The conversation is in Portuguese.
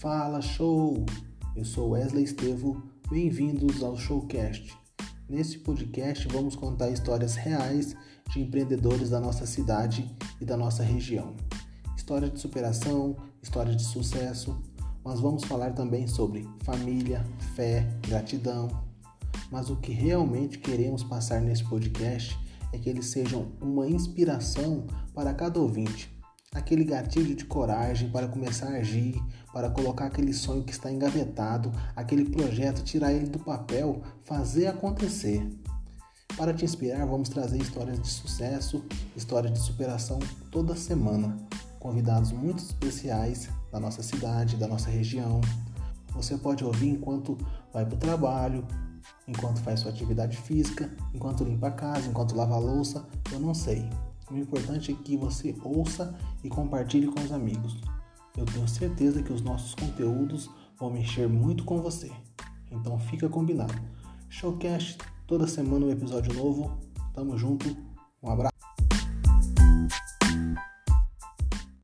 Fala show! Eu sou Wesley Estevo, bem-vindos ao Showcast. Nesse podcast vamos contar histórias reais de empreendedores da nossa cidade e da nossa região. História de superação, história de sucesso, mas vamos falar também sobre família, fé, gratidão. Mas o que realmente queremos passar nesse podcast é que eles sejam uma inspiração para cada ouvinte aquele gatilho de coragem para começar a agir, para colocar aquele sonho que está engavetado, aquele projeto, tirar ele do papel, fazer acontecer. Para te inspirar, vamos trazer histórias de sucesso, histórias de superação toda semana. Convidados muito especiais da nossa cidade, da nossa região. Você pode ouvir enquanto vai para o trabalho, enquanto faz sua atividade física, enquanto limpa a casa, enquanto lava a louça, eu não sei. O importante é que você ouça e compartilhe com os amigos. Eu tenho certeza que os nossos conteúdos vão mexer muito com você. Então fica combinado. Showcast, toda semana um episódio novo. Tamo junto. Um abraço.